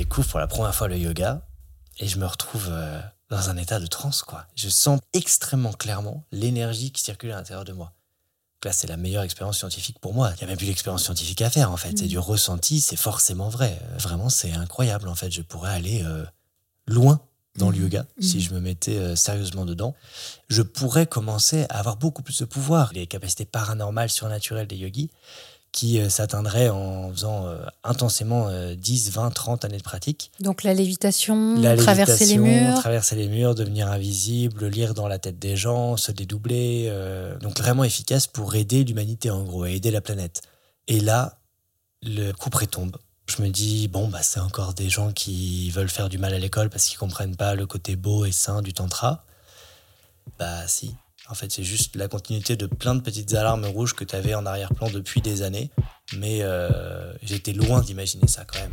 découvre pour la première fois le yoga et je me retrouve euh, dans un état de transe, quoi. Je sens extrêmement clairement l'énergie qui circule à l'intérieur de moi. Là, c'est la meilleure expérience scientifique pour moi. Il n'y a même plus d'expérience scientifique à faire, en fait. C'est Mm. du ressenti, c'est forcément vrai. Vraiment, c'est incroyable, en fait. Je pourrais aller euh, loin dans le Mhm. yoga si Mhm. je me mettais euh, sérieusement dedans. Je pourrais commencer à avoir beaucoup plus de pouvoir. Les capacités paranormales, surnaturelles des yogis, qui euh, s'atteindraient en faisant euh, intensément euh, 10, 20, 30 années de pratique. Donc la lévitation, La traverser les lévitation, murs. traverser les murs, devenir invisible, lire dans la tête des gens, se dédoubler. euh, donc vraiment efficace pour aider l'humanité en gros, et aider la planète. Et là, le coup près tombe. Je me dis, bon, bah, c'est encore des gens qui veulent faire du mal à l'école parce qu'ils comprennent pas le côté beau et sain du tantra. Bah si. En fait, c'est juste la continuité de plein de petites alarmes rouges que tu avais en arrière-plan depuis des années. Mais euh, j'étais loin d'imaginer ça quand même.